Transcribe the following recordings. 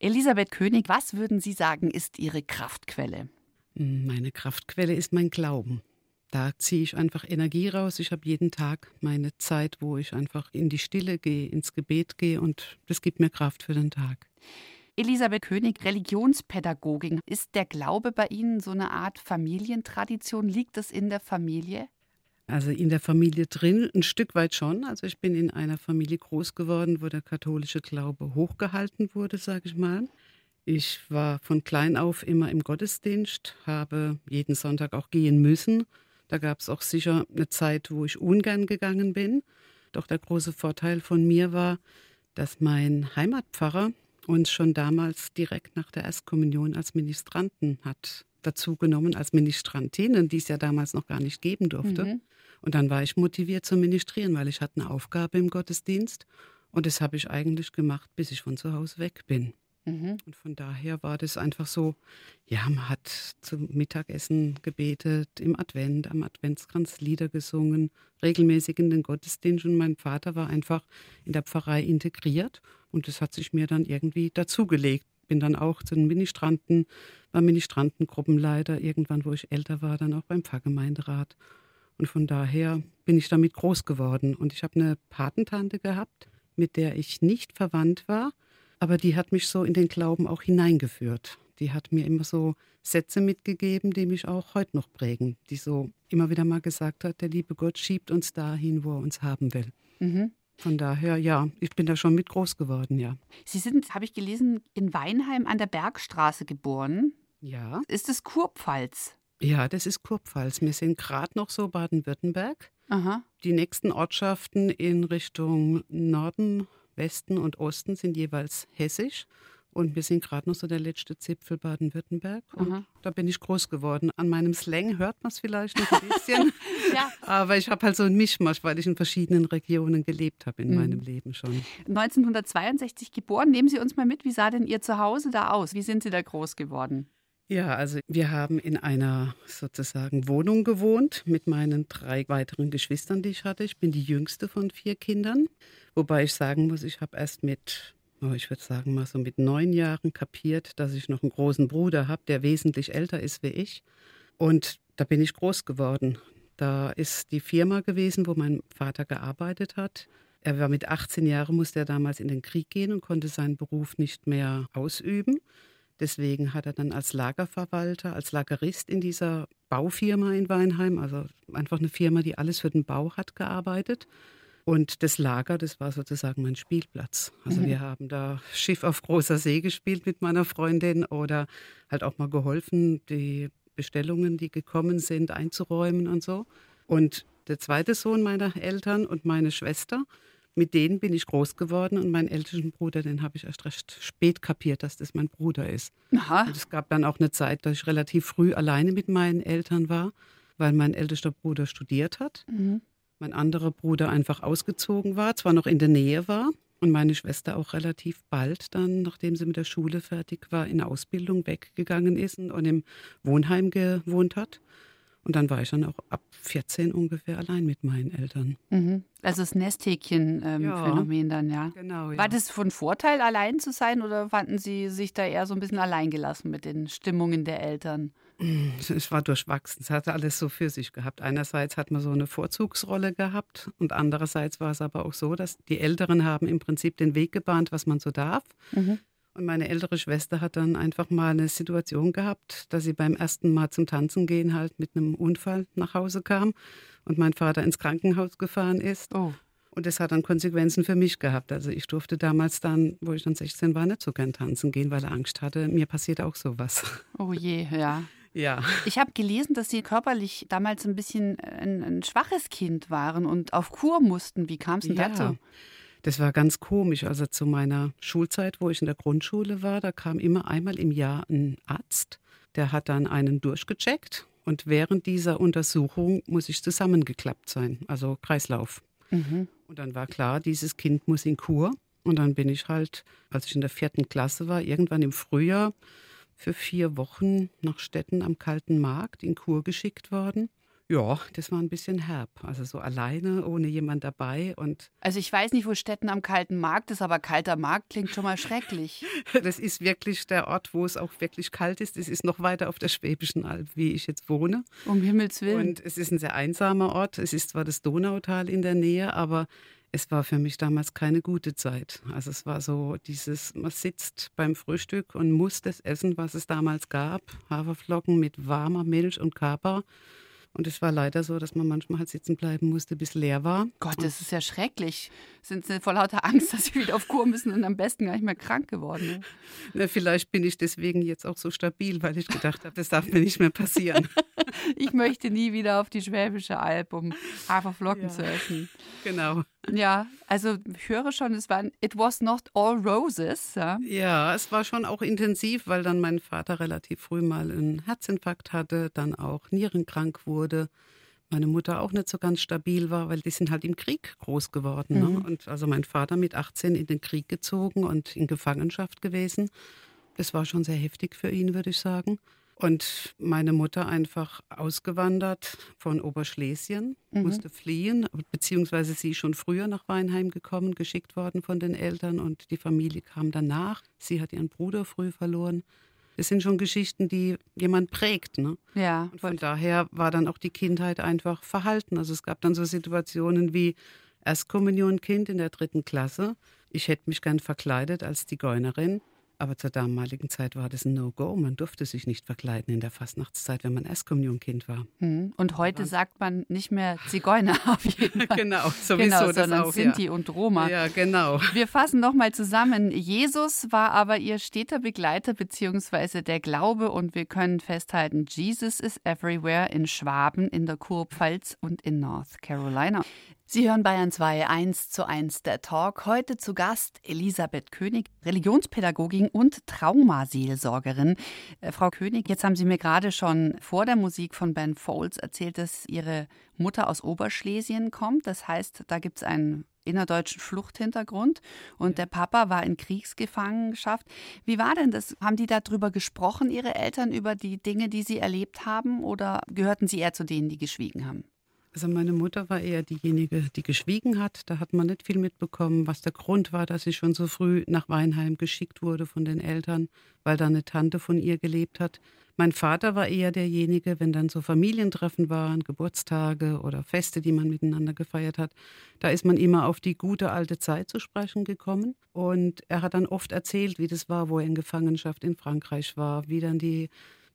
Elisabeth König, was würden Sie sagen, ist Ihre Kraftquelle? Meine Kraftquelle ist mein Glauben. Da ziehe ich einfach Energie raus. Ich habe jeden Tag meine Zeit, wo ich einfach in die Stille gehe, ins Gebet gehe und das gibt mir Kraft für den Tag. Elisabeth König, Religionspädagogin. Ist der Glaube bei Ihnen so eine Art Familientradition? Liegt das in der Familie? Also in der Familie drin, ein Stück weit schon. Also ich bin in einer Familie groß geworden, wo der katholische Glaube hochgehalten wurde, sage ich mal. Ich war von klein auf immer im Gottesdienst, habe jeden Sonntag auch gehen müssen. Da gab es auch sicher eine Zeit, wo ich ungern gegangen bin. Doch der große Vorteil von mir war, dass mein Heimatpfarrer uns schon damals direkt nach der Erstkommunion als Ministranten hat dazu genommen, als Ministrantinnen, die es ja damals noch gar nicht geben durfte. Mhm. Und dann war ich motiviert zu ministrieren, weil ich hatte eine Aufgabe im Gottesdienst. Und das habe ich eigentlich gemacht, bis ich von zu Hause weg bin. Mhm. Und von daher war das einfach so, ja, man hat zum Mittagessen gebetet, im Advent, am Adventskranz Lieder gesungen, regelmäßig in den Gottesdienst. Und mein Vater war einfach in der Pfarrei integriert. Und das hat sich mir dann irgendwie dazugelegt. Bin dann auch zu den Ministranten, war Ministrantengruppenleiter, irgendwann, wo ich älter war, dann auch beim Pfarrgemeinderat. Und von daher bin ich damit groß geworden. Und ich habe eine Patentante gehabt, mit der ich nicht verwandt war aber die hat mich so in den Glauben auch hineingeführt. Die hat mir immer so Sätze mitgegeben, die mich auch heute noch prägen. Die so immer wieder mal gesagt hat, der liebe Gott schiebt uns dahin, wo er uns haben will. Mhm. Von daher, ja, ich bin da schon mit groß geworden, ja. Sie sind, habe ich gelesen, in Weinheim an der Bergstraße geboren. Ja. Ist es Kurpfalz? Ja, das ist Kurpfalz. Wir sind gerade noch so Baden-Württemberg. Aha. Die nächsten Ortschaften in Richtung Norden Westen und Osten sind jeweils hessisch. Und wir sind gerade noch so der letzte Zipfel Baden-Württemberg. Und da bin ich groß geworden. An meinem Slang hört man es vielleicht noch ein bisschen. ja. Aber ich habe halt so ein Mischmasch, weil ich in verschiedenen Regionen gelebt habe in mhm. meinem Leben schon. 1962 geboren. Nehmen Sie uns mal mit, wie sah denn Ihr Zuhause da aus? Wie sind Sie da groß geworden? Ja, also wir haben in einer sozusagen Wohnung gewohnt mit meinen drei weiteren Geschwistern, die ich hatte. Ich bin die jüngste von vier Kindern. Wobei ich sagen muss, ich habe erst mit, oh, ich würde sagen mal so mit neun Jahren kapiert, dass ich noch einen großen Bruder habe, der wesentlich älter ist wie ich. Und da bin ich groß geworden. Da ist die Firma gewesen, wo mein Vater gearbeitet hat. Er war mit 18 Jahren, musste er damals in den Krieg gehen und konnte seinen Beruf nicht mehr ausüben. Deswegen hat er dann als Lagerverwalter, als Lagerist in dieser Baufirma in Weinheim, also einfach eine Firma, die alles für den Bau hat, gearbeitet. Und das Lager, das war sozusagen mein Spielplatz. Also mhm. wir haben da Schiff auf großer See gespielt mit meiner Freundin oder halt auch mal geholfen, die Bestellungen, die gekommen sind, einzuräumen und so. Und der zweite Sohn meiner Eltern und meine Schwester, mit denen bin ich groß geworden und meinen ältesten Bruder, den habe ich erst recht spät kapiert, dass das mein Bruder ist. Aha. Und es gab dann auch eine Zeit, dass ich relativ früh alleine mit meinen Eltern war, weil mein ältester Bruder studiert hat. Mhm mein anderer Bruder einfach ausgezogen war, zwar noch in der Nähe war und meine Schwester auch relativ bald dann, nachdem sie mit der Schule fertig war, in Ausbildung weggegangen ist und im Wohnheim gewohnt hat. Und dann war ich dann auch ab 14 ungefähr allein mit meinen Eltern. Mhm. Also das Nesthäkchen-Phänomen ähm, ja, dann, ja. Genau, ja. War das von Vorteil, allein zu sein oder fanden Sie sich da eher so ein bisschen alleingelassen mit den Stimmungen der Eltern? Es war durchwachsen. Es hatte alles so für sich gehabt. Einerseits hat man so eine Vorzugsrolle gehabt und andererseits war es aber auch so, dass die Älteren haben im Prinzip den Weg gebahnt, was man so darf. Mhm. Und meine ältere Schwester hat dann einfach mal eine Situation gehabt, dass sie beim ersten Mal zum Tanzen gehen halt mit einem Unfall nach Hause kam und mein Vater ins Krankenhaus gefahren ist. Oh. Und das hat dann Konsequenzen für mich gehabt. Also ich durfte damals dann, wo ich dann 16 war, nicht so gern tanzen gehen, weil er Angst hatte, mir passiert auch sowas. Oh je, ja. Ja. Ich habe gelesen, dass Sie körperlich damals ein bisschen ein, ein, schwaches Kind waren und auf Kur mussten. Wie kam es denn ja. dazu? Das war ganz komisch. Also zu meiner Schulzeit, wo ich in der Grundschule war, da kam immer einmal im Jahr ein Arzt, der hat dann einen durchgecheckt und während dieser Untersuchung muss ich zusammengeklappt sein, also Kreislauf. Mhm. Und dann war klar, dieses Kind muss in Kur. Und dann bin ich halt, als ich in der vierten Klasse war, irgendwann im Frühjahr für vier Wochen nach Städten am Kalten Markt in Kur geschickt worden. Ja, das war ein bisschen herb. Also so alleine, ohne jemand dabei. Und also ich weiß nicht, wo Städten am kalten Markt ist, aber kalter Markt klingt schon mal schrecklich. das ist wirklich der Ort, wo es auch wirklich kalt ist. Es ist noch weiter auf der Schwäbischen Alb, wie ich jetzt wohne. Um Himmels Willen. Und es ist ein sehr einsamer Ort. Es ist zwar das Donautal in der Nähe, aber es war für mich damals keine gute Zeit. Also es war so dieses, man sitzt beim Frühstück und muss das essen, was es damals gab. Haferflocken mit warmer Milch und Kaba. Und es war leider so, dass man manchmal halt sitzen bleiben musste, bis leer war. Gott, das ist ja schrecklich. Sind Sie vor lauter Angst, dass Sie wieder auf Kur müssen und am besten gar nicht mehr krank geworden? Ne? Na, vielleicht bin ich deswegen jetzt auch so stabil, weil ich gedacht habe, das darf mir nicht mehr passieren. ich möchte nie wieder auf die Schwäbische Alb, um Haferflocken ja. zu essen. Genau. Ja, also ich höre schon, es war It was not all roses. Ja? ja, es war schon auch intensiv, weil dann mein Vater relativ früh mal einen Herzinfarkt hatte, dann auch nierenkrank wurde. Meine Mutter auch nicht so ganz stabil war, weil die sind halt im Krieg groß geworden. Ne? Mhm. Ne? Und also mein Vater mit 18 in den Krieg gezogen und in Gefangenschaft gewesen. Das war schon sehr heftig für ihn, würde ich sagen. Und meine Mutter einfach ausgewandert von Oberschlesien, mhm. musste fliehen, beziehungsweise sie schon früher nach Weinheim gekommen, geschickt worden von den Eltern und die Familie kam danach. Sie hat ihren Bruder früh verloren. Das sind schon Geschichten, die jemand prägt. Ne? Ja. Und von daher war dann auch die Kindheit einfach verhalten. Also es gab dann so Situationen wie Erstkommunionkind in der dritten Klasse. Ich hätte mich gern verkleidet als Zigeunerin. Aber zur damaligen Zeit war das ein No-Go. Man durfte sich nicht verkleiden in der Fastnachtszeit, wenn man Erstkommunionkind war. Hm. Und heute sagt man nicht mehr Zigeuner auf jeden Fall. genau, sowieso genau, das sondern auch, Sinti ja. und Roma. Ja, genau. Wir fassen nochmal zusammen. Jesus war aber ihr steter Begleiter beziehungsweise der Glaube und wir können festhalten, Jesus is everywhere in Schwaben, in der Kurpfalz und in North Carolina. Sie hören Bayern 2 1 zu 1 der Talk. Heute zu Gast Elisabeth König, Religionspädagogin und Traumaseelsorgerin. Äh, Frau König, jetzt haben Sie mir gerade schon vor der Musik von Ben Folds erzählt, dass Ihre Mutter aus Oberschlesien kommt. Das heißt, da gibt es einen innerdeutschen Fluchthintergrund und der Papa war in Kriegsgefangenschaft. Wie war denn das? Haben die darüber gesprochen, Ihre Eltern, über die Dinge, die Sie erlebt haben oder gehörten Sie eher zu denen, die geschwiegen haben? Also meine Mutter war eher diejenige, die geschwiegen hat. Da hat man nicht viel mitbekommen, was der Grund war, dass sie schon so früh nach Weinheim geschickt wurde von den Eltern, weil da eine Tante von ihr gelebt hat. Mein Vater war eher derjenige, wenn dann so Familientreffen waren, Geburtstage oder Feste, die man miteinander gefeiert hat, da ist man immer auf die gute alte Zeit zu sprechen gekommen. Und er hat dann oft erzählt, wie das war, wo er in Gefangenschaft in Frankreich war, wie dann die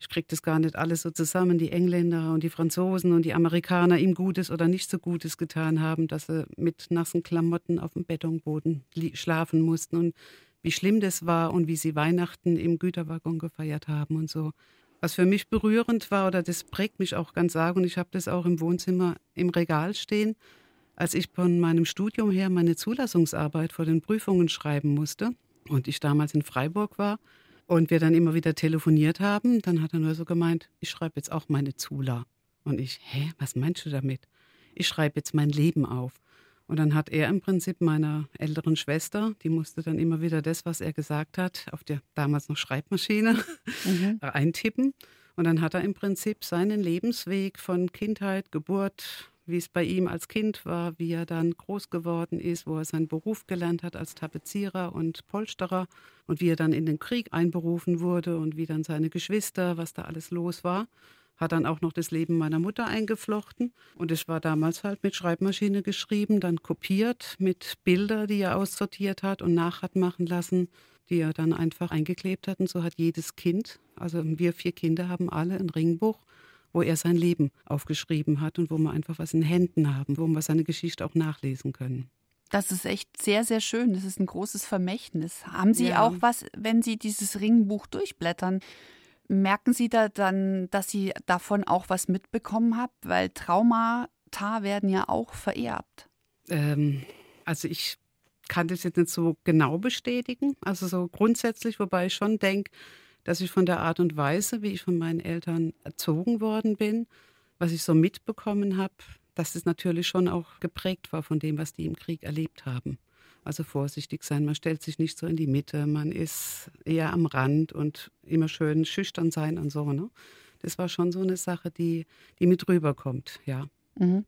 ich kriege das gar nicht alles so zusammen, die Engländer und die Franzosen und die Amerikaner ihm Gutes oder nicht so Gutes getan haben, dass sie mit nassen Klamotten auf dem Betonboden schlafen mussten und wie schlimm das war und wie sie Weihnachten im Güterwaggon gefeiert haben und so. Was für mich berührend war, oder das prägt mich auch ganz arg, und ich habe das auch im Wohnzimmer im Regal stehen, als ich von meinem Studium her meine Zulassungsarbeit vor den Prüfungen schreiben musste und ich damals in Freiburg war und wir dann immer wieder telefoniert haben, dann hat er nur so gemeint, ich schreibe jetzt auch meine Zula. Und ich, hä, was meinst du damit? Ich schreibe jetzt mein Leben auf. Und dann hat er im Prinzip meiner älteren Schwester, die musste dann immer wieder das, was er gesagt hat, auf der damals noch Schreibmaschine mhm. eintippen. Und dann hat er im Prinzip seinen Lebensweg von Kindheit, Geburt, wie es bei ihm als Kind war, wie er dann groß geworden ist, wo er seinen Beruf gelernt hat als Tapezierer und Polsterer und wie er dann in den Krieg einberufen wurde und wie dann seine Geschwister, was da alles los war. Hat dann auch noch das Leben meiner Mutter eingeflochten. Und es war damals halt mit Schreibmaschine geschrieben, dann kopiert mit Bilder, die er aussortiert hat und nach hat machen lassen, die er dann einfach eingeklebt hat. Und so hat jedes Kind, also wir vier Kinder haben alle ein Ringbuch wo er sein Leben aufgeschrieben hat und wo wir einfach was in Händen haben, wo wir seine Geschichte auch nachlesen können. Das ist echt sehr, sehr schön. Das ist ein großes Vermächtnis. Haben Sie ja. auch was, wenn Sie dieses Ringbuch durchblättern? Merken Sie da dann, dass Sie davon auch was mitbekommen haben? Weil Traumata werden ja auch vererbt. Ähm, also ich kann das jetzt nicht so genau bestätigen. Also so grundsätzlich, wobei ich schon denke, dass ich von der Art und Weise, wie ich von meinen Eltern erzogen worden bin, was ich so mitbekommen habe, dass es natürlich schon auch geprägt war von dem, was die im Krieg erlebt haben. Also vorsichtig sein, man stellt sich nicht so in die Mitte, man ist eher am Rand und immer schön schüchtern sein und so. Ne? das war schon so eine Sache, die, die mit rüberkommt, ja. Mhm.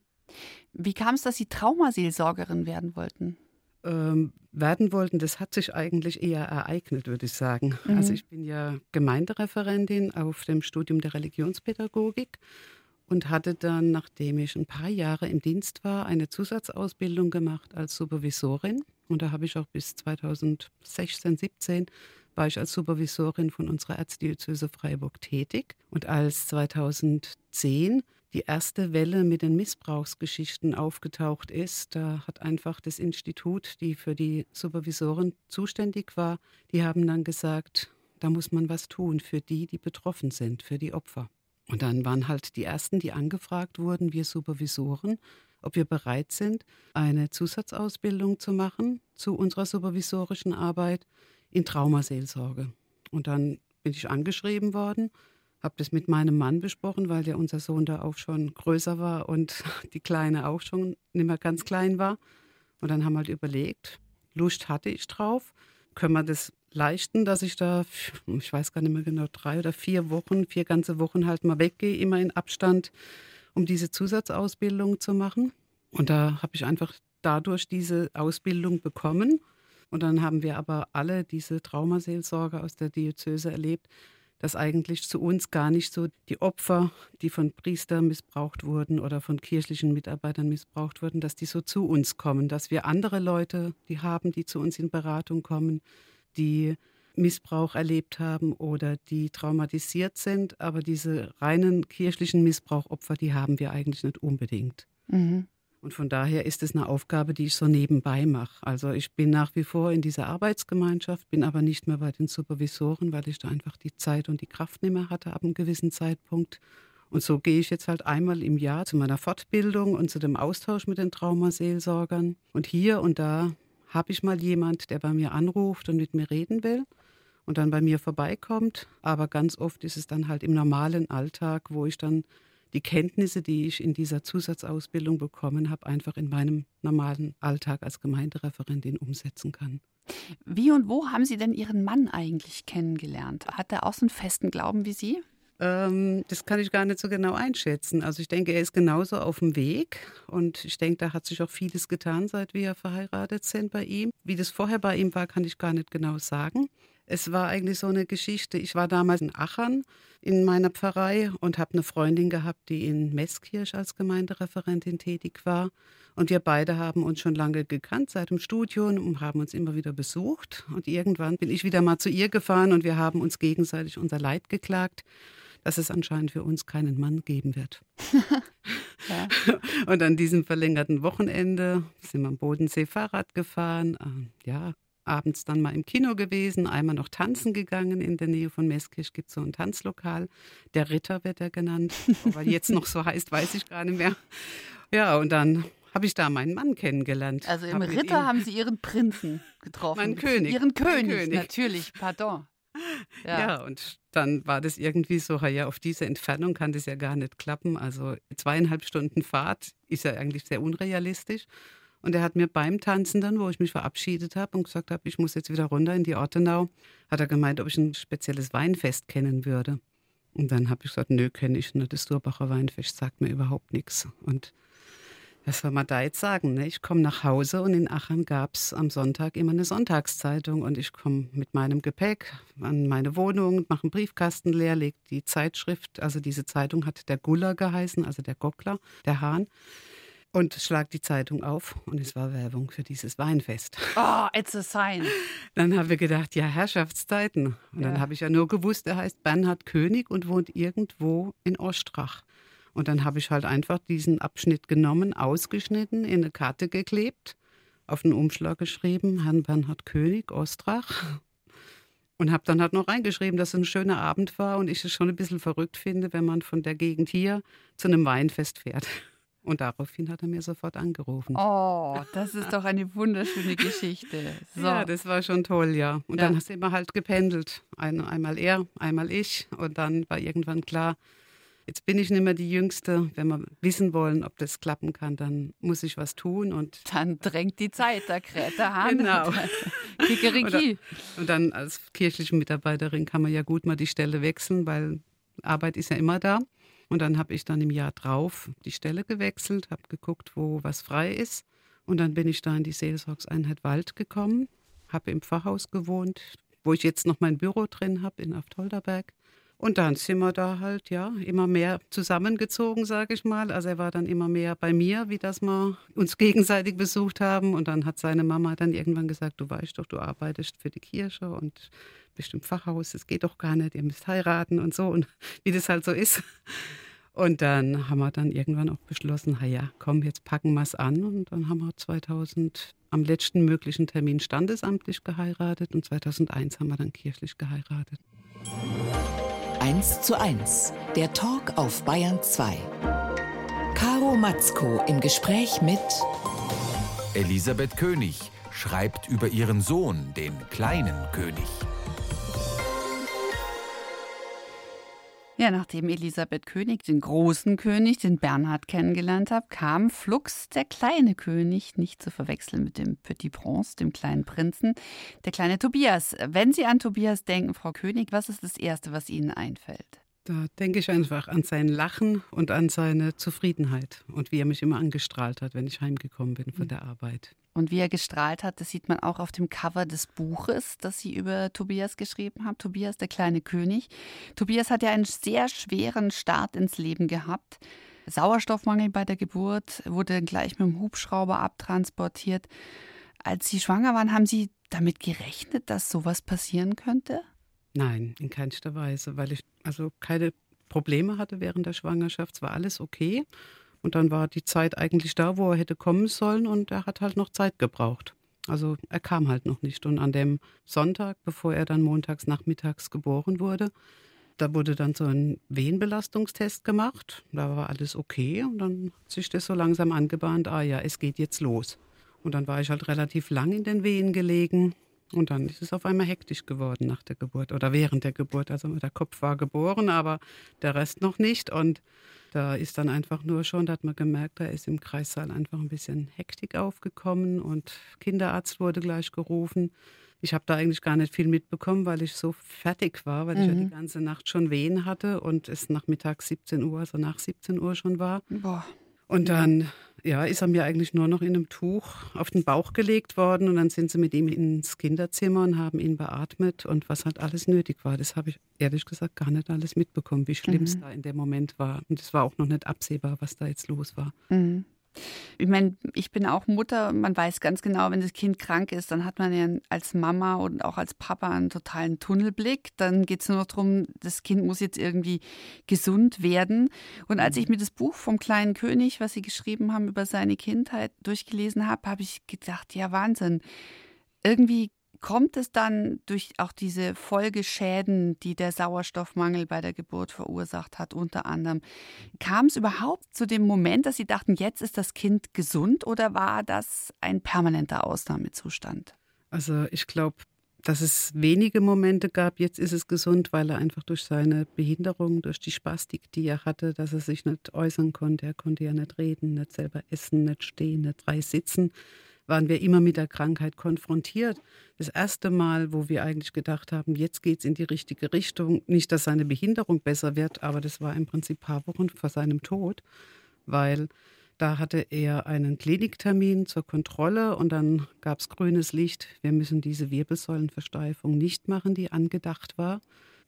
Wie kam es, dass Sie Traumaseelsorgerin werden wollten? Ähm, werden wollten, das hat sich eigentlich eher ereignet, würde ich sagen. Mhm. Also ich bin ja Gemeindereferentin auf dem Studium der Religionspädagogik und hatte dann, nachdem ich ein paar Jahre im Dienst war, eine Zusatzausbildung gemacht als Supervisorin. Und da habe ich auch bis 2016, 17 war ich als Supervisorin von unserer Erzdiözese Freiburg tätig. Und als 2010 die erste Welle mit den Missbrauchsgeschichten aufgetaucht ist, da hat einfach das Institut, die für die Supervisoren zuständig war, die haben dann gesagt, da muss man was tun für die, die betroffen sind, für die Opfer. Und dann waren halt die ersten, die angefragt wurden, wir Supervisoren, ob wir bereit sind, eine Zusatzausbildung zu machen zu unserer supervisorischen Arbeit in Traumaseelsorge. Und dann bin ich angeschrieben worden habe das mit meinem Mann besprochen, weil ja unser Sohn da auch schon größer war und die Kleine auch schon nicht mehr ganz klein war. Und dann haben wir halt überlegt, Lust hatte ich drauf, können wir das leisten, dass ich da, ich weiß gar nicht mehr genau, drei oder vier Wochen, vier ganze Wochen halt mal weggehe, immer in Abstand, um diese Zusatzausbildung zu machen. Und da habe ich einfach dadurch diese Ausbildung bekommen. Und dann haben wir aber alle diese Traumaseelsorge aus der Diözese erlebt, dass eigentlich zu uns gar nicht so die Opfer, die von Priestern missbraucht wurden oder von kirchlichen Mitarbeitern missbraucht wurden, dass die so zu uns kommen, dass wir andere Leute, die haben, die zu uns in Beratung kommen, die Missbrauch erlebt haben oder die traumatisiert sind, aber diese reinen kirchlichen Missbrauchopfer, die haben wir eigentlich nicht unbedingt. Mhm. Und von daher ist es eine Aufgabe, die ich so nebenbei mache. Also ich bin nach wie vor in dieser Arbeitsgemeinschaft, bin aber nicht mehr bei den Supervisoren, weil ich da einfach die Zeit und die Kraft nicht mehr hatte ab einem gewissen Zeitpunkt. Und so gehe ich jetzt halt einmal im Jahr zu meiner Fortbildung und zu dem Austausch mit den Traumaseelsorgern. Und hier und da habe ich mal jemand, der bei mir anruft und mit mir reden will und dann bei mir vorbeikommt. Aber ganz oft ist es dann halt im normalen Alltag, wo ich dann die Kenntnisse, die ich in dieser Zusatzausbildung bekommen habe, einfach in meinem normalen Alltag als Gemeindereferentin umsetzen kann. Wie und wo haben Sie denn Ihren Mann eigentlich kennengelernt? Hat er auch so einen festen Glauben wie Sie? Ähm, das kann ich gar nicht so genau einschätzen. Also ich denke, er ist genauso auf dem Weg und ich denke, da hat sich auch vieles getan, seit wir verheiratet sind bei ihm. Wie das vorher bei ihm war, kann ich gar nicht genau sagen. Es war eigentlich so eine Geschichte. Ich war damals in Achern in meiner Pfarrei und habe eine Freundin gehabt, die in Meßkirch als Gemeindereferentin tätig war. Und wir beide haben uns schon lange gekannt seit dem Studium und haben uns immer wieder besucht. Und irgendwann bin ich wieder mal zu ihr gefahren und wir haben uns gegenseitig unser Leid geklagt, dass es anscheinend für uns keinen Mann geben wird. ja. Und an diesem verlängerten Wochenende sind wir am Bodensee Fahrrad gefahren. Ähm, ja, abends dann mal im Kino gewesen, einmal noch tanzen gegangen. In der Nähe von Meskisch gibt es so ein Tanzlokal. Der Ritter wird er genannt. Weil jetzt noch so heißt, weiß ich gar nicht mehr. Ja, und dann habe ich da meinen Mann kennengelernt. Also im Ritter haben Sie Ihren Prinzen getroffen. Meinen König. Ihren König, König. natürlich, pardon. Ja. ja. und dann war das irgendwie so, ja, auf diese Entfernung kann das ja gar nicht klappen. Also zweieinhalb Stunden Fahrt ist ja eigentlich sehr unrealistisch. Und er hat mir beim Tanzen dann, wo ich mich verabschiedet habe und gesagt habe, ich muss jetzt wieder runter in die Ortenau, hat er gemeint, ob ich ein spezielles Weinfest kennen würde. Und dann habe ich gesagt, nö, kenne ich nicht. Das Durbacher Weinfest sagt mir überhaupt nichts. Und was soll man da jetzt sagen? Ne? Ich komme nach Hause und in Aachen gab es am Sonntag immer eine Sonntagszeitung und ich komme mit meinem Gepäck an meine Wohnung, mache einen Briefkasten leer, lege die Zeitschrift, also diese Zeitung hat der Guller geheißen, also der Gockler, der Hahn und schlag die Zeitung auf und es war Werbung für dieses Weinfest. Oh, it's a sign. Dann haben wir gedacht, ja, Herrschaftszeiten. Und ja. dann habe ich ja nur gewusst, er heißt Bernhard König und wohnt irgendwo in Ostrach. Und dann habe ich halt einfach diesen Abschnitt genommen, ausgeschnitten, in eine Karte geklebt, auf den Umschlag geschrieben, Herrn Bernhard König, Ostrach. Und habe dann halt noch reingeschrieben, dass es ein schöner Abend war und ich es schon ein bisschen verrückt finde, wenn man von der Gegend hier zu einem Weinfest fährt. Und daraufhin hat er mir sofort angerufen. Oh, das ist doch eine wunderschöne Geschichte. So. Ja, das war schon toll, ja. Und ja. dann sind wir halt gependelt. Ein, einmal er, einmal ich. Und dann war irgendwann klar, jetzt bin ich nicht mehr die Jüngste. Wenn wir wissen wollen, ob das klappen kann, dann muss ich was tun. Und dann drängt die Zeit, da kräht der Hahn. Genau. Kikeriki. und dann als kirchliche Mitarbeiterin kann man ja gut mal die Stelle wechseln, weil Arbeit ist ja immer da. Und dann habe ich dann im Jahr drauf die Stelle gewechselt, habe geguckt, wo was frei ist. Und dann bin ich da in die Seelsorgseinheit Wald gekommen, habe im Pfarrhaus gewohnt, wo ich jetzt noch mein Büro drin habe in Aftolderberg. Und dann sind wir da halt, ja, immer mehr zusammengezogen, sage ich mal. Also er war dann immer mehr bei mir, wie das wir uns gegenseitig besucht haben. Und dann hat seine Mama dann irgendwann gesagt, du weißt doch, du arbeitest für die Kirche und bist im Fachhaus, das geht doch gar nicht, ihr müsst heiraten und so. Und wie das halt so ist. Und dann haben wir dann irgendwann auch beschlossen, ja, komm, jetzt packen wir es an. Und dann haben wir 2000 am letzten möglichen Termin standesamtlich geheiratet und 2001 haben wir dann kirchlich geheiratet. 1 zu 1, der Talk auf Bayern 2. Caro Matzko im Gespräch mit Elisabeth König schreibt über ihren Sohn, den kleinen König. Ja, nachdem Elisabeth König den großen König, den Bernhard, kennengelernt hat, kam flugs der kleine König, nicht zu verwechseln mit dem Petit Prince, dem kleinen Prinzen, der kleine Tobias. Wenn Sie an Tobias denken, Frau König, was ist das Erste, was Ihnen einfällt? Da denke ich einfach an sein Lachen und an seine Zufriedenheit und wie er mich immer angestrahlt hat, wenn ich heimgekommen bin von hm. der Arbeit. Und wie er gestrahlt hat, das sieht man auch auf dem Cover des Buches, das Sie über Tobias geschrieben haben. Tobias, der kleine König. Tobias hat ja einen sehr schweren Start ins Leben gehabt. Sauerstoffmangel bei der Geburt, wurde gleich mit dem Hubschrauber abtransportiert. Als Sie schwanger waren, haben Sie damit gerechnet, dass sowas passieren könnte? Nein, in keinster Weise, weil ich also keine Probleme hatte während der Schwangerschaft. Es war alles okay. Und dann war die Zeit eigentlich da, wo er hätte kommen sollen und er hat halt noch Zeit gebraucht. Also er kam halt noch nicht. Und an dem Sonntag, bevor er dann montags nachmittags geboren wurde, da wurde dann so ein Wehenbelastungstest gemacht. Da war alles okay und dann hat sich das so langsam angebahnt, ah ja, es geht jetzt los. Und dann war ich halt relativ lang in den Wehen gelegen und dann ist es auf einmal hektisch geworden nach der Geburt oder während der Geburt. Also der Kopf war geboren, aber der Rest noch nicht. Und da ist dann einfach nur schon, da hat man gemerkt, da ist im Kreissaal einfach ein bisschen Hektik aufgekommen und Kinderarzt wurde gleich gerufen. Ich habe da eigentlich gar nicht viel mitbekommen, weil ich so fertig war, weil mhm. ich ja die mhm. ganze Nacht schon Wehen hatte und es nachmittags 17 Uhr, also nach 17 Uhr schon war. Boah. Und dann ja, ist er mir eigentlich nur noch in einem Tuch auf den Bauch gelegt worden und dann sind sie mit ihm ins Kinderzimmer und haben ihn beatmet und was halt alles nötig war, das habe ich ehrlich gesagt gar nicht alles mitbekommen, wie schlimm es mhm. da in dem Moment war. Und es war auch noch nicht absehbar, was da jetzt los war. Mhm. Ich meine, ich bin auch Mutter. Man weiß ganz genau, wenn das Kind krank ist, dann hat man ja als Mama und auch als Papa einen totalen Tunnelblick. Dann geht es nur noch darum, das Kind muss jetzt irgendwie gesund werden. Und als ich mir das Buch vom kleinen König, was Sie geschrieben haben über seine Kindheit, durchgelesen habe, habe ich gedacht, ja Wahnsinn. Irgendwie Kommt es dann durch auch diese Folgeschäden, die der Sauerstoffmangel bei der Geburt verursacht hat, unter anderem, kam es überhaupt zu dem Moment, dass Sie dachten, jetzt ist das Kind gesund oder war das ein permanenter Ausnahmezustand? Also ich glaube, dass es wenige Momente gab, jetzt ist es gesund, weil er einfach durch seine Behinderung, durch die Spastik, die er hatte, dass er sich nicht äußern konnte. Er konnte ja nicht reden, nicht selber essen, nicht stehen, nicht frei sitzen waren wir immer mit der Krankheit konfrontiert. Das erste Mal, wo wir eigentlich gedacht haben, jetzt geht es in die richtige Richtung. Nicht, dass seine Behinderung besser wird, aber das war im Prinzip ein paar Wochen vor seinem Tod, weil da hatte er einen Kliniktermin zur Kontrolle und dann gab es grünes Licht. Wir müssen diese Wirbelsäulenversteifung nicht machen, die angedacht war.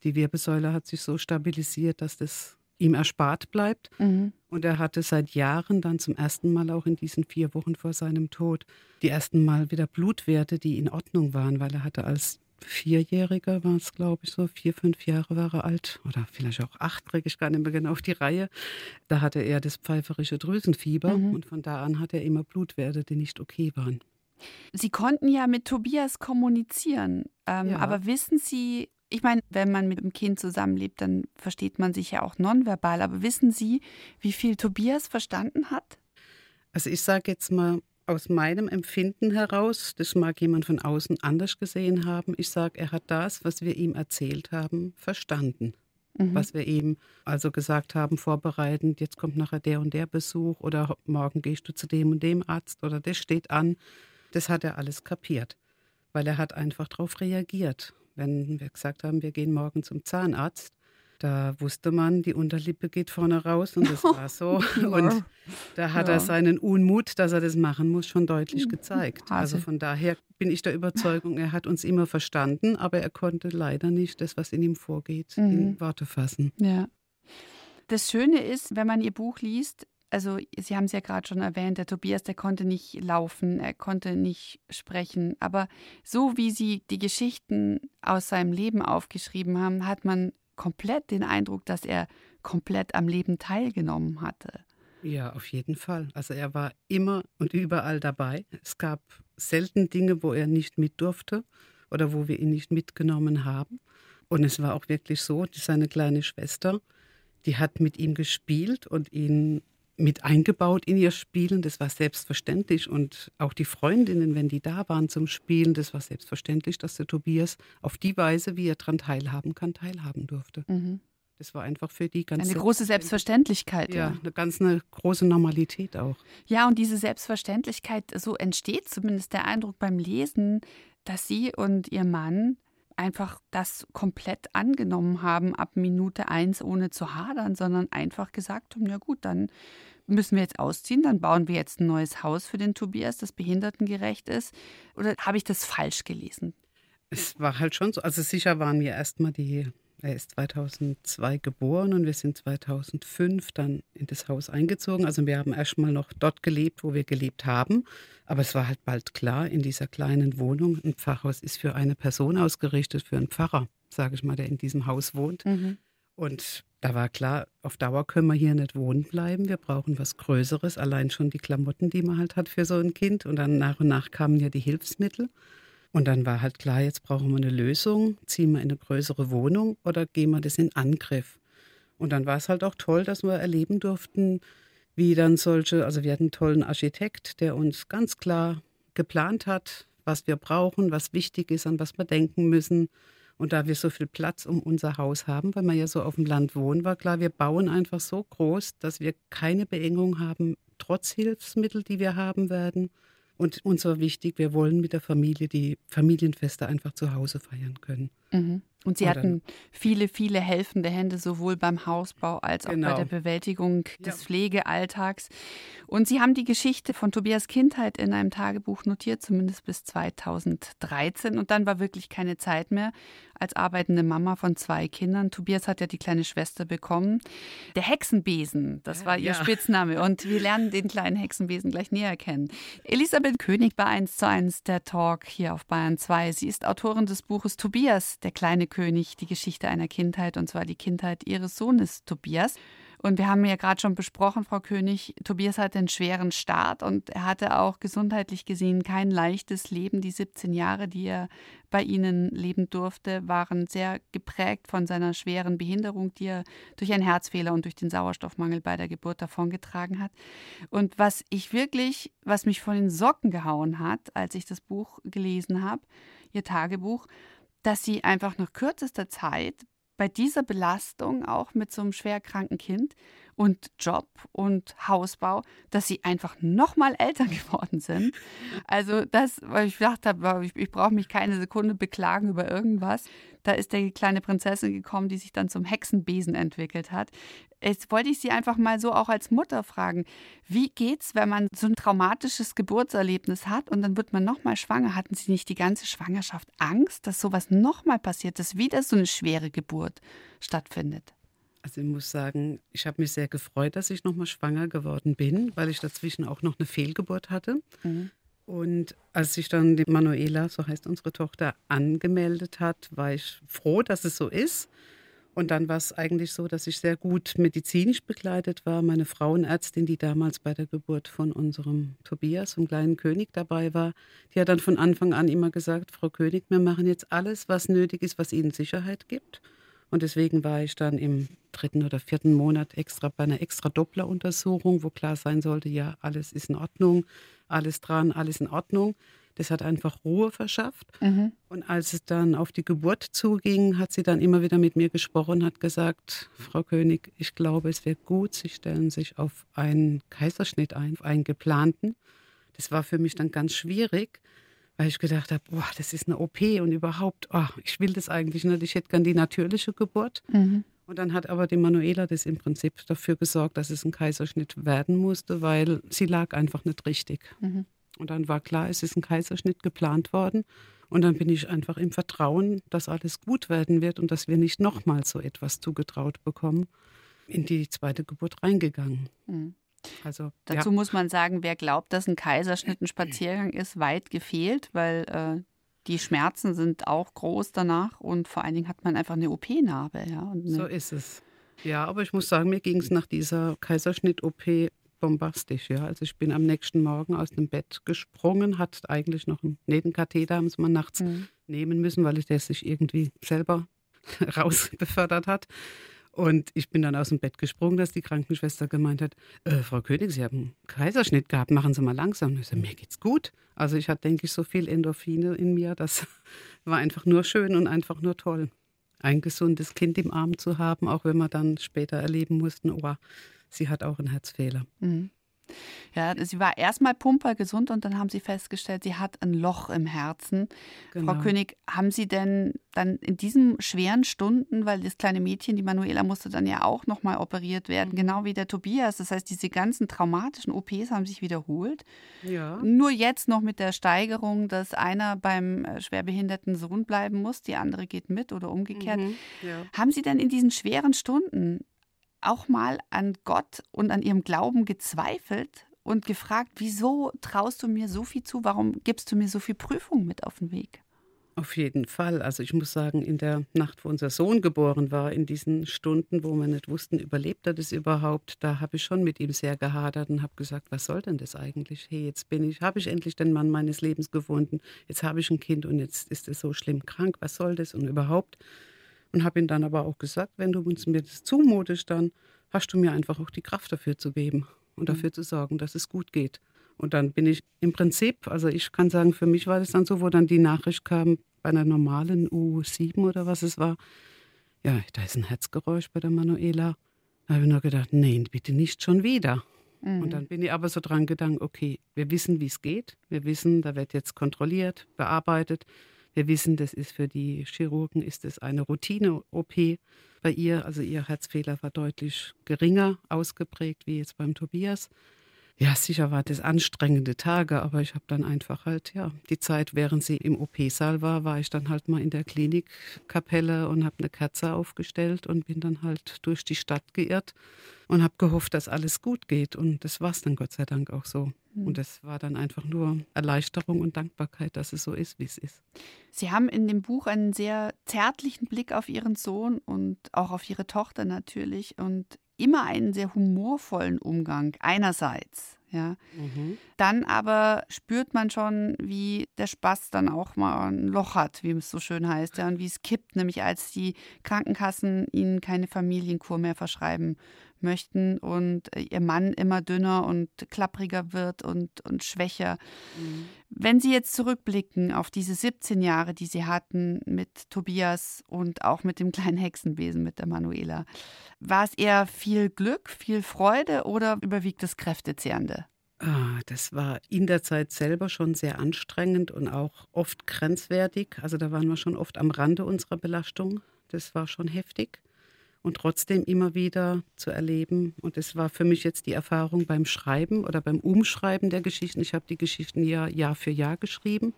Die Wirbelsäule hat sich so stabilisiert, dass das ihm erspart bleibt. Mhm. Und er hatte seit Jahren dann zum ersten Mal auch in diesen vier Wochen vor seinem Tod die ersten Mal wieder Blutwerte, die in Ordnung waren, weil er hatte als Vierjähriger war es, glaube ich, so vier, fünf Jahre war er alt oder vielleicht auch acht, kriege ich gar nicht mehr genau auf die Reihe. Da hatte er das pfeiferische Drüsenfieber mhm. und von da an hat er immer Blutwerte, die nicht okay waren. Sie konnten ja mit Tobias kommunizieren, ähm, ja. aber wissen Sie, ich meine, wenn man mit dem Kind zusammenlebt, dann versteht man sich ja auch nonverbal. Aber wissen Sie, wie viel Tobias verstanden hat? Also ich sage jetzt mal aus meinem Empfinden heraus, das mag jemand von außen anders gesehen haben, ich sage, er hat das, was wir ihm erzählt haben, verstanden. Mhm. Was wir ihm also gesagt haben, vorbereitend, jetzt kommt nachher der und der Besuch oder morgen gehst du zu dem und dem Arzt oder das steht an. Das hat er alles kapiert, weil er hat einfach darauf reagiert wenn wir gesagt haben, wir gehen morgen zum Zahnarzt, Da wusste man, die Unterlippe geht vorne raus und das war so. Und da hat ja. er seinen Unmut, dass er das machen muss, schon deutlich gezeigt. Also von daher bin ich der Überzeugung, er hat uns immer verstanden, aber er konnte leider nicht das, was in ihm vorgeht, mhm. in Worte fassen. Ja. Das Schöne ist, wenn man ihr Buch liest, also Sie haben es ja gerade schon erwähnt, der Tobias, der konnte nicht laufen, er konnte nicht sprechen. Aber so wie Sie die Geschichten aus seinem Leben aufgeschrieben haben, hat man komplett den Eindruck, dass er komplett am Leben teilgenommen hatte. Ja, auf jeden Fall. Also er war immer und überall dabei. Es gab selten Dinge, wo er nicht mit durfte oder wo wir ihn nicht mitgenommen haben. Und es war auch wirklich so, seine kleine Schwester, die hat mit ihm gespielt und ihn mit eingebaut in ihr Spielen. Das war selbstverständlich. Und auch die Freundinnen, wenn die da waren zum Spielen, das war selbstverständlich, dass der Tobias auf die Weise, wie er daran teilhaben kann, teilhaben durfte. Mhm. Das war einfach für die ganz. Eine große Selbstverständlichkeit. Ja, eine ganz eine große Normalität auch. Ja, und diese Selbstverständlichkeit, so entsteht zumindest der Eindruck beim Lesen, dass Sie und Ihr Mann einfach das komplett angenommen haben ab Minute eins, ohne zu hadern, sondern einfach gesagt haben, ja gut, dann müssen wir jetzt ausziehen, dann bauen wir jetzt ein neues Haus für den Tobias, das behindertengerecht ist. Oder habe ich das falsch gelesen? Es war halt schon so. Also sicher waren wir erstmal die er ist 2002 geboren und wir sind 2005 dann in das Haus eingezogen. Also wir haben erstmal noch dort gelebt, wo wir gelebt haben. Aber es war halt bald klar, in dieser kleinen Wohnung, ein Pfarrhaus ist für eine Person ausgerichtet, für einen Pfarrer, sage ich mal, der in diesem Haus wohnt. Mhm. Und da war klar, auf Dauer können wir hier nicht wohnen bleiben. Wir brauchen was Größeres, allein schon die Klamotten, die man halt hat für so ein Kind. Und dann nach und nach kamen ja die Hilfsmittel. Und dann war halt klar, jetzt brauchen wir eine Lösung. Ziehen wir in eine größere Wohnung oder gehen wir das in Angriff? Und dann war es halt auch toll, dass wir erleben durften, wie dann solche, also wir hatten einen tollen Architekt, der uns ganz klar geplant hat, was wir brauchen, was wichtig ist, an was wir denken müssen. Und da wir so viel Platz um unser Haus haben, weil wir ja so auf dem Land wohnen, war klar, wir bauen einfach so groß, dass wir keine Beengung haben, trotz Hilfsmittel, die wir haben werden. Und uns war wichtig, wir wollen mit der Familie die Familienfeste einfach zu Hause feiern können. Mhm. Und Sie Oder hatten viele, viele helfende Hände, sowohl beim Hausbau als auch genau. bei der Bewältigung des ja. Pflegealltags. Und Sie haben die Geschichte von Tobias Kindheit in einem Tagebuch notiert, zumindest bis 2013. Und dann war wirklich keine Zeit mehr als arbeitende Mama von zwei Kindern. Tobias hat ja die kleine Schwester bekommen. Der Hexenbesen, das war ihr ja. Spitzname. Und wir lernen den kleinen Hexenbesen gleich näher kennen. Elisabeth König bei 1 zu 1 der Talk hier auf Bayern 2. Sie ist Autorin des Buches Tobias, der kleine König, die Geschichte einer Kindheit, und zwar die Kindheit ihres Sohnes Tobias. Und wir haben ja gerade schon besprochen, Frau König, Tobias hatte einen schweren Start und er hatte auch gesundheitlich gesehen kein leichtes Leben. Die 17 Jahre, die er bei Ihnen leben durfte, waren sehr geprägt von seiner schweren Behinderung, die er durch einen Herzfehler und durch den Sauerstoffmangel bei der Geburt davongetragen hat. Und was ich wirklich, was mich von den Socken gehauen hat, als ich das Buch gelesen habe, Ihr Tagebuch, dass sie einfach nach kürzester Zeit bei dieser Belastung auch mit so einem schwerkranken Kind und Job und Hausbau, dass sie einfach noch mal Eltern geworden sind. Also das, weil ich gedacht habe, ich, ich brauche mich keine Sekunde beklagen über irgendwas. Da ist die kleine Prinzessin gekommen, die sich dann zum Hexenbesen entwickelt hat. Jetzt wollte ich Sie einfach mal so auch als Mutter fragen, wie geht's, wenn man so ein traumatisches Geburtserlebnis hat und dann wird man noch mal schwanger? Hatten Sie nicht die ganze Schwangerschaft Angst, dass sowas noch mal passiert, dass wieder so eine schwere Geburt stattfindet? Also ich muss sagen, ich habe mich sehr gefreut, dass ich noch mal schwanger geworden bin, weil ich dazwischen auch noch eine Fehlgeburt hatte. Mhm. Und als sich dann die Manuela, so heißt unsere Tochter, angemeldet hat, war ich froh, dass es so ist. Und dann war es eigentlich so, dass ich sehr gut medizinisch begleitet war. Meine Frauenärztin, die damals bei der Geburt von unserem Tobias, vom kleinen König, dabei war, die hat dann von Anfang an immer gesagt, Frau König, wir machen jetzt alles, was nötig ist, was Ihnen Sicherheit gibt. Und deswegen war ich dann im dritten oder vierten Monat extra bei einer extra Doppleruntersuchung, wo klar sein sollte, ja, alles ist in Ordnung, alles dran, alles in Ordnung. Das hat einfach Ruhe verschafft. Mhm. Und als es dann auf die Geburt zuging, hat sie dann immer wieder mit mir gesprochen, hat gesagt, Frau König, ich glaube, es wäre gut, Sie stellen sich auf einen Kaiserschnitt ein, auf einen geplanten. Das war für mich dann ganz schwierig, weil ich gedacht habe, boah, das ist eine OP und überhaupt, oh, ich will das eigentlich nicht, ich hätte gern die natürliche Geburt. Mhm. Und dann hat aber die Manuela das im Prinzip dafür gesorgt, dass es ein Kaiserschnitt werden musste, weil sie lag einfach nicht richtig. Mhm. Und dann war klar, es ist ein Kaiserschnitt geplant worden. Und dann bin ich einfach im Vertrauen, dass alles gut werden wird und dass wir nicht nochmal so etwas zugetraut bekommen, in die zweite Geburt reingegangen. Mhm. Also, Dazu ja. muss man sagen, wer glaubt, dass ein Kaiserschnitt ein Spaziergang ist, weit gefehlt, weil äh, die Schmerzen sind auch groß danach und vor allen Dingen hat man einfach eine OP-Narbe. Ja, so ist es. Ja, aber ich muss sagen, mir ging es nach dieser Kaiserschnitt-OP bombastisch. Ja. Also ich bin am nächsten Morgen aus dem Bett gesprungen, hat eigentlich noch einen Nebenkatheter, muss man nachts mhm. nehmen müssen, weil ich der sich irgendwie selber rausbefördert hat. Und ich bin dann aus dem Bett gesprungen, dass die Krankenschwester gemeint hat, äh, Frau König, Sie haben einen Kaiserschnitt gehabt, machen Sie mal langsam. Und ich sage, mir geht's gut. Also ich hatte, denke ich, so viel Endorphine in mir, das war einfach nur schön und einfach nur toll. Ein gesundes Kind im Arm zu haben, auch wenn wir dann später erleben mussten, oh, sie hat auch einen Herzfehler. Mhm. Ja, sie war erstmal pumpergesund und dann haben sie festgestellt, sie hat ein Loch im Herzen. Genau. Frau König, haben Sie denn dann in diesen schweren Stunden, weil das kleine Mädchen, die Manuela, musste dann ja auch nochmal operiert werden, mhm. genau wie der Tobias. Das heißt, diese ganzen traumatischen OPs haben sich wiederholt. Ja. Nur jetzt noch mit der Steigerung, dass einer beim äh, schwerbehinderten Sohn bleiben muss, die andere geht mit oder umgekehrt. Mhm. Ja. Haben Sie denn in diesen schweren Stunden auch mal an Gott und an ihrem Glauben gezweifelt und gefragt, wieso traust du mir so viel zu? Warum gibst du mir so viel Prüfung mit auf den Weg? Auf jeden Fall. Also ich muss sagen, in der Nacht, wo unser Sohn geboren war, in diesen Stunden, wo wir nicht wussten, überlebt er das überhaupt, da habe ich schon mit ihm sehr gehadert und habe gesagt, was soll denn das eigentlich? Hey, jetzt bin ich, habe ich endlich den Mann meines Lebens gefunden. Jetzt habe ich ein Kind und jetzt ist es so schlimm krank. Was soll das und überhaupt? Und habe ihm dann aber auch gesagt, wenn du uns mir das zumutest, dann hast du mir einfach auch die Kraft dafür zu geben und mhm. dafür zu sorgen, dass es gut geht. Und dann bin ich im Prinzip, also ich kann sagen, für mich war das dann so, wo dann die Nachricht kam, bei einer normalen U7 oder was es war, ja, da ist ein Herzgeräusch bei der Manuela. Da habe ich nur gedacht, nein, bitte nicht schon wieder. Mhm. Und dann bin ich aber so dran gedacht, okay, wir wissen, wie es geht. Wir wissen, da wird jetzt kontrolliert, bearbeitet. Wir wissen, das ist für die Chirurgen ist es eine Routine-OP bei ihr. Also ihr Herzfehler war deutlich geringer ausgeprägt wie jetzt beim Tobias. Ja, sicher war das anstrengende Tage, aber ich habe dann einfach halt, ja, die Zeit, während sie im OP-Saal war, war ich dann halt mal in der Klinikkapelle und habe eine Kerze aufgestellt und bin dann halt durch die Stadt geirrt und habe gehofft, dass alles gut geht. Und das war es dann Gott sei Dank auch so. Und das war dann einfach nur Erleichterung und Dankbarkeit, dass es so ist, wie es ist. Sie haben in dem Buch einen sehr zärtlichen Blick auf Ihren Sohn und auch auf Ihre Tochter natürlich. Und immer einen sehr humorvollen Umgang einerseits. Ja. Mhm. Dann aber spürt man schon, wie der Spaß dann auch mal ein Loch hat, wie es so schön heißt, ja, und wie es kippt, nämlich als die Krankenkassen ihnen keine Familienkur mehr verschreiben möchten und äh, ihr Mann immer dünner und klappriger wird und, und schwächer. Mhm. Wenn Sie jetzt zurückblicken auf diese 17 Jahre, die Sie hatten mit Tobias und auch mit dem kleinen Hexenbesen mit der Manuela, war es eher viel Glück, viel Freude oder überwiegt das Kräftezehrende? Ah, das war in der Zeit selber schon sehr anstrengend und auch oft grenzwertig. Also da waren wir schon oft am Rande unserer Belastung. Das war schon heftig und trotzdem immer wieder zu erleben. Und es war für mich jetzt die Erfahrung beim Schreiben oder beim Umschreiben der Geschichten. Ich habe die Geschichten ja Jahr für Jahr geschrieben.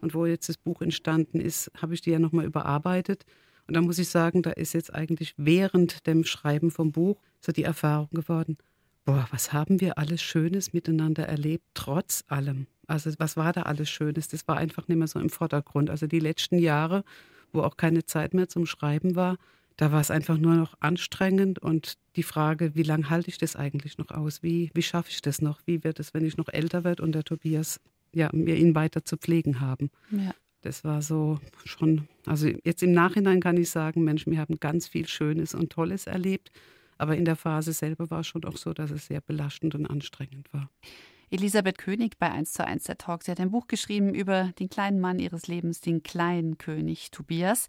Und wo jetzt das Buch entstanden ist, habe ich die ja nochmal überarbeitet. Und da muss ich sagen, da ist jetzt eigentlich während dem Schreiben vom Buch so die Erfahrung geworden, boah, was haben wir alles Schönes miteinander erlebt, trotz allem. Also was war da alles Schönes? Das war einfach nicht mehr so im Vordergrund. Also die letzten Jahre, wo auch keine Zeit mehr zum Schreiben war, da war es einfach nur noch anstrengend und die Frage, wie lange halte ich das eigentlich noch aus? Wie, wie schaffe ich das noch? Wie wird es, wenn ich noch älter werde und der Tobias, ja, mir ihn weiter zu pflegen haben? Ja. Das war so schon, also jetzt im Nachhinein kann ich sagen, Mensch, wir haben ganz viel Schönes und Tolles erlebt. Aber in der Phase selber war es schon auch so, dass es sehr belastend und anstrengend war. Elisabeth König bei 1 zu 1 der Talk. Sie hat ein Buch geschrieben über den kleinen Mann ihres Lebens, den kleinen König Tobias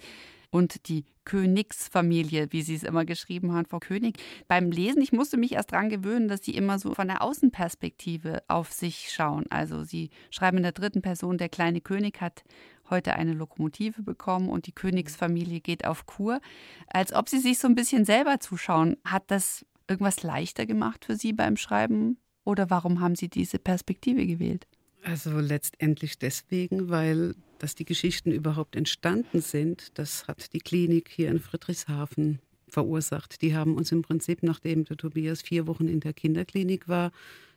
und die Königsfamilie, wie Sie es immer geschrieben haben, Frau König. Beim Lesen, ich musste mich erst daran gewöhnen, dass Sie immer so von der Außenperspektive auf sich schauen. Also Sie schreiben in der dritten Person, der kleine König hat heute eine Lokomotive bekommen und die Königsfamilie geht auf Kur. Als ob Sie sich so ein bisschen selber zuschauen. Hat das irgendwas leichter gemacht für Sie beim Schreiben? Oder warum haben Sie diese Perspektive gewählt? Also letztendlich deswegen, weil dass die Geschichten überhaupt entstanden sind, das hat die Klinik hier in Friedrichshafen verursacht. Die haben uns im Prinzip, nachdem der Tobias vier Wochen in der Kinderklinik war,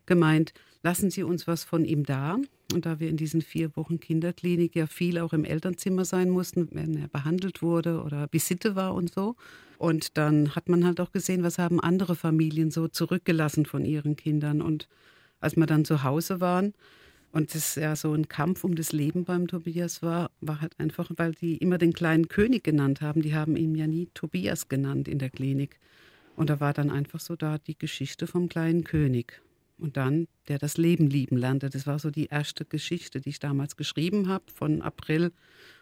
gemeint, lassen Sie uns was von ihm da. Und da wir in diesen vier Wochen Kinderklinik ja viel auch im Elternzimmer sein mussten, wenn er behandelt wurde oder Visite war und so. Und dann hat man halt auch gesehen, was haben andere Familien so zurückgelassen von ihren Kindern. Und als wir dann zu Hause waren, und das ja so ein Kampf um das Leben beim Tobias war, war halt einfach, weil die immer den kleinen König genannt haben. Die haben ihn ja nie Tobias genannt in der Klinik. Und da war dann einfach so da die Geschichte vom kleinen König. Und dann, der das Leben lieben lernte. Das war so die erste Geschichte, die ich damals geschrieben habe, von April.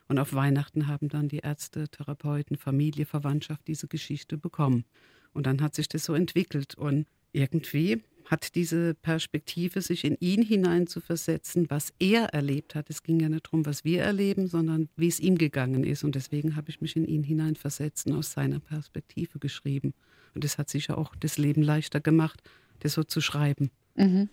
Und auf Weihnachten haben dann die Ärzte, Therapeuten, Familie, Verwandtschaft diese Geschichte bekommen. Und dann hat sich das so entwickelt. Und irgendwie hat diese Perspektive, sich in ihn hineinzuversetzen, was er erlebt hat. Es ging ja nicht darum, was wir erleben, sondern wie es ihm gegangen ist. Und deswegen habe ich mich in ihn hineinversetzt und aus seiner Perspektive geschrieben. Und das hat sicher auch das Leben leichter gemacht, das so zu schreiben. Mhm.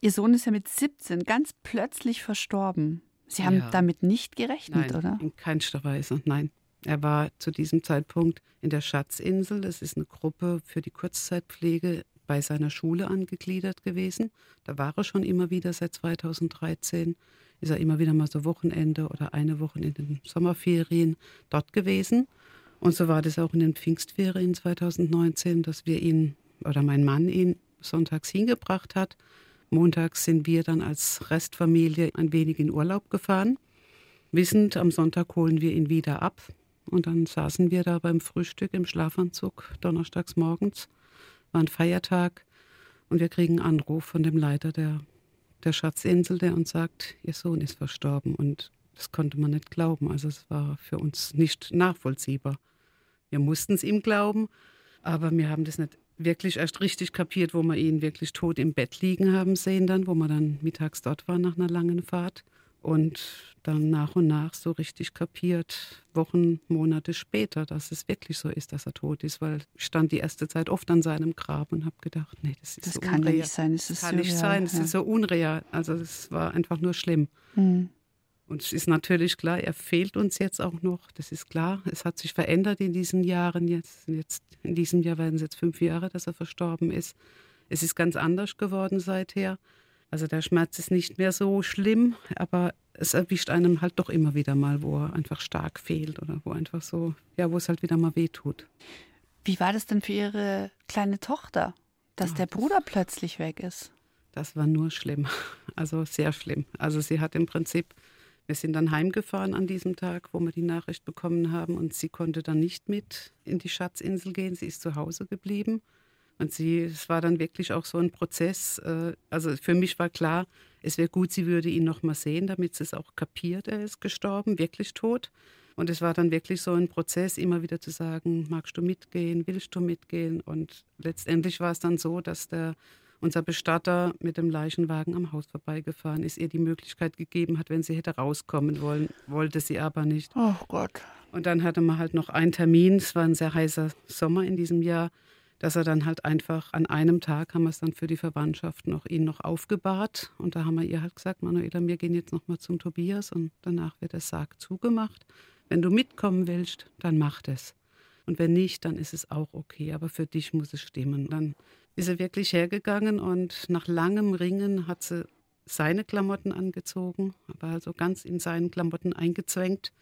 Ihr Sohn ist ja mit 17 ganz plötzlich verstorben. Sie haben ja. damit nicht gerechnet, nein, oder? In keinster Weise, nein. Er war zu diesem Zeitpunkt in der Schatzinsel. Das ist eine Gruppe für die Kurzzeitpflege bei seiner Schule angegliedert gewesen. Da war er schon immer wieder seit 2013. Ist er immer wieder mal so Wochenende oder eine Woche in den Sommerferien dort gewesen. Und so war das auch in den Pfingstferien 2019, dass wir ihn oder mein Mann ihn sonntags hingebracht hat. Montags sind wir dann als Restfamilie ein wenig in Urlaub gefahren. Wissend, am Sonntag holen wir ihn wieder ab. Und dann saßen wir da beim Frühstück im Schlafanzug donnerstags morgens war ein Feiertag und wir kriegen einen Anruf von dem Leiter der, der Schatzinsel, der uns sagt, ihr Sohn ist verstorben. Und das konnte man nicht glauben. Also es war für uns nicht nachvollziehbar. Wir mussten es ihm glauben, aber wir haben das nicht wirklich erst richtig kapiert, wo wir ihn wirklich tot im Bett liegen haben sehen dann, wo wir dann mittags dort waren nach einer langen Fahrt und dann nach und nach so richtig kapiert, Wochen, Monate später, dass es wirklich so ist, dass er tot ist, weil ich stand die erste Zeit oft an seinem Grab und habe gedacht, nee, das ist das so kann unreal. nicht sein, es ist kann nicht sein, es ja. ist so unreal. Also es war einfach nur schlimm. Mhm. Und es ist natürlich klar, er fehlt uns jetzt auch noch. Das ist klar. Es hat sich verändert in diesen Jahren. Jetzt, jetzt in diesem Jahr werden es jetzt fünf Jahre, dass er verstorben ist. Es ist ganz anders geworden seither. Also der Schmerz ist nicht mehr so schlimm, aber es erwischt einem halt doch immer wieder mal, wo er einfach stark fehlt oder wo einfach so, ja, wo es halt wieder mal wehtut. Wie war das denn für Ihre kleine Tochter, dass Ja, der das- Bruder plötzlich weg ist? Das war nur schlimm, also sehr schlimm. Also sie hat im Prinzip, wir sind dann heimgefahren an diesem Tag, wo wir die Nachricht bekommen haben und sie konnte dann nicht mit in die Schatzinsel gehen, sie ist zu Hause geblieben. Und sie, es war dann wirklich auch so ein Prozess. äh, Also für mich war klar, es wäre gut, sie würde ihn noch mal sehen, damit sie es auch kapiert, er ist gestorben, wirklich tot. Und es war dann wirklich so ein Prozess, immer wieder zu sagen, magst du mitgehen, willst du mitgehen? Und letztendlich war es dann so, dass der, unser Bestatter mit dem Leichenwagen am Haus vorbeigefahren ist, ihr die Möglichkeit gegeben hat, wenn sie hätte rauskommen wollen, wollte sie aber nicht. Oh Gott. Und dann hatte man halt noch einen Termin, es war ein sehr heißer Sommer in diesem Jahr, dass er dann halt einfach an einem Tag haben wir es dann für die Verwandtschaft noch ihn noch aufgebahrt und da haben wir ihr halt gesagt, Manuela, wir gehen jetzt noch mal zum Tobias und danach wird der Sarg zugemacht. Wenn du mitkommen willst, dann mach das. Und wenn nicht, dann ist es auch okay, aber für dich muss es stimmen. Dann ist er wirklich hergegangen und nach langem Ringen hat sie seine Klamotten angezogen, war also ganz in seinen Klamotten eingezwängt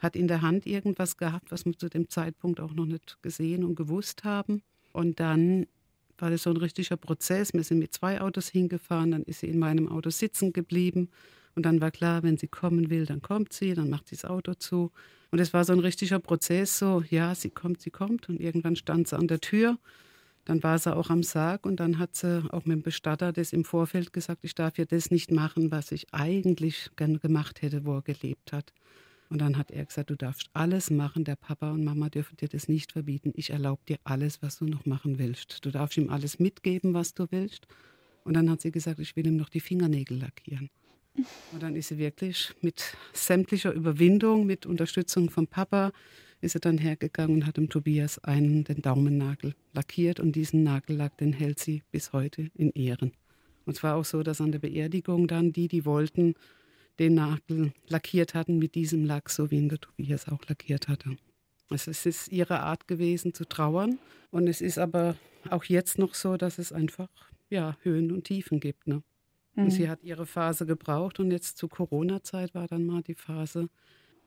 hat in der Hand irgendwas gehabt, was wir zu dem Zeitpunkt auch noch nicht gesehen und gewusst haben. Und dann war das so ein richtiger Prozess. Wir sind mit zwei Autos hingefahren, dann ist sie in meinem Auto sitzen geblieben. Und dann war klar, wenn sie kommen will, dann kommt sie, dann macht sie das Auto zu. Und es war so ein richtiger Prozess, so, ja, sie kommt, sie kommt. Und irgendwann stand sie an der Tür. Dann war sie auch am Sarg und dann hat sie auch mit dem Bestatter das im Vorfeld gesagt, ich darf ja das nicht machen, was ich eigentlich gerne gemacht hätte, wo er gelebt hat. Und dann hat er gesagt, du darfst alles machen, der Papa und Mama dürfen dir das nicht verbieten. Ich erlaube dir alles, was du noch machen willst. Du darfst ihm alles mitgeben, was du willst. Und dann hat sie gesagt, ich will ihm noch die Fingernägel lackieren. Und dann ist sie wirklich mit sämtlicher Überwindung, mit Unterstützung vom Papa, ist er dann hergegangen und hat dem Tobias einen den Daumennagel lackiert und diesen Nagellack, den hält sie bis heute in Ehren. Und es war auch so, dass an der Beerdigung dann die, die wollten, den Nagel lackiert hatten mit diesem Lack, so wie ihn der Tobias auch lackiert hatte. Also es ist ihre Art gewesen zu trauern und es ist aber auch jetzt noch so, dass es einfach ja, Höhen und Tiefen gibt. Ne? Mhm. Und sie hat ihre Phase gebraucht und jetzt zu Corona-Zeit war dann mal die Phase,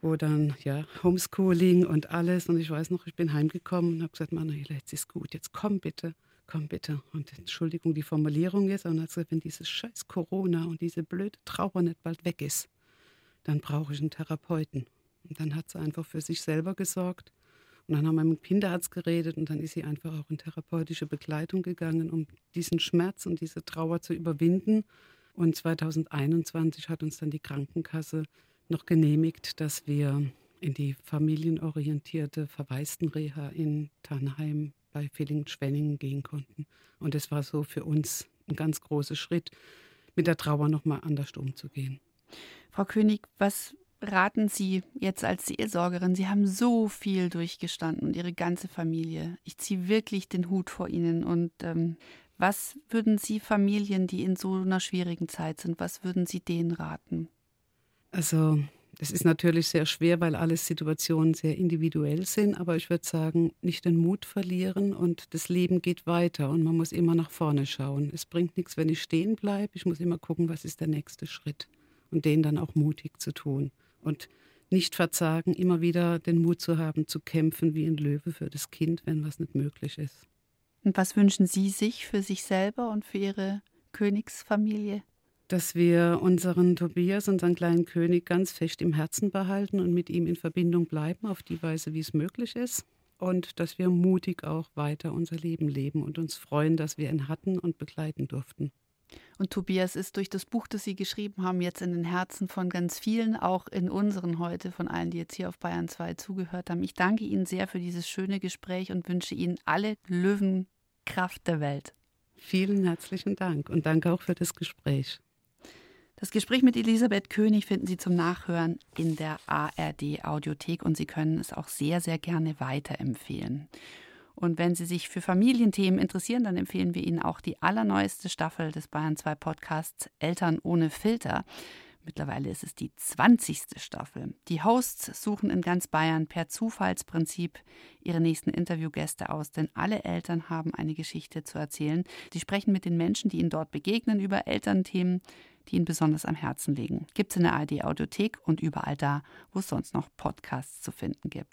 wo dann ja Homeschooling und alles und ich weiß noch, ich bin heimgekommen und habe gesagt, Manuela, jetzt ist gut, jetzt komm bitte, komm bitte. Und Entschuldigung, die Formulierung ist, und hat gesagt, wenn dieses scheiß Corona und diese blöde Trauer nicht bald weg ist, dann brauche ich einen Therapeuten. Und dann hat sie einfach für sich selber gesorgt. Und dann haben wir mit dem Kinderarzt geredet und dann ist sie einfach auch in therapeutische Begleitung gegangen, um diesen Schmerz und diese Trauer zu überwinden. Und 2021 hat uns dann die Krankenkasse noch genehmigt, dass wir in die familienorientierte Verwaistenreha in Tannheim bei Villingen-Schwenningen gehen konnten. Und es war so für uns ein ganz großer Schritt, mit der Trauer nochmal anders umzugehen. Frau König, was raten Sie jetzt als Seelsorgerin? Sie haben so viel durchgestanden und Ihre ganze Familie. Ich ziehe wirklich den Hut vor Ihnen. Und ähm, was würden Sie Familien, die in so einer schwierigen Zeit sind, was würden Sie denen raten? Also es ist natürlich sehr schwer, weil alle Situationen sehr individuell sind, aber ich würde sagen, nicht den Mut verlieren und das Leben geht weiter und man muss immer nach vorne schauen. Es bringt nichts, wenn ich stehen bleibe. Ich muss immer gucken, was ist der nächste Schritt und den dann auch mutig zu tun und nicht verzagen, immer wieder den Mut zu haben, zu kämpfen wie ein Löwe für das Kind, wenn was nicht möglich ist. Und was wünschen Sie sich für sich selber und für Ihre Königsfamilie? Dass wir unseren Tobias, unseren kleinen König, ganz fest im Herzen behalten und mit ihm in Verbindung bleiben, auf die Weise, wie es möglich ist. Und dass wir mutig auch weiter unser Leben leben und uns freuen, dass wir ihn hatten und begleiten durften. Und Tobias ist durch das Buch, das Sie geschrieben haben, jetzt in den Herzen von ganz vielen, auch in unseren heute, von allen, die jetzt hier auf Bayern 2 zugehört haben. Ich danke Ihnen sehr für dieses schöne Gespräch und wünsche Ihnen alle Löwenkraft der Welt. Vielen herzlichen Dank und danke auch für das Gespräch. Das Gespräch mit Elisabeth König finden Sie zum Nachhören in der ARD Audiothek und Sie können es auch sehr, sehr gerne weiterempfehlen. Und wenn Sie sich für Familienthemen interessieren, dann empfehlen wir Ihnen auch die allerneueste Staffel des Bayern 2 Podcasts Eltern ohne Filter. Mittlerweile ist es die 20. Staffel. Die Hosts suchen in ganz Bayern per Zufallsprinzip ihre nächsten Interviewgäste aus, denn alle Eltern haben eine Geschichte zu erzählen. Sie sprechen mit den Menschen, die ihnen dort begegnen, über Elternthemen, die Ihnen besonders am Herzen liegen. Gibt es in der ARD Audiothek und überall da, wo es sonst noch Podcasts zu finden gibt.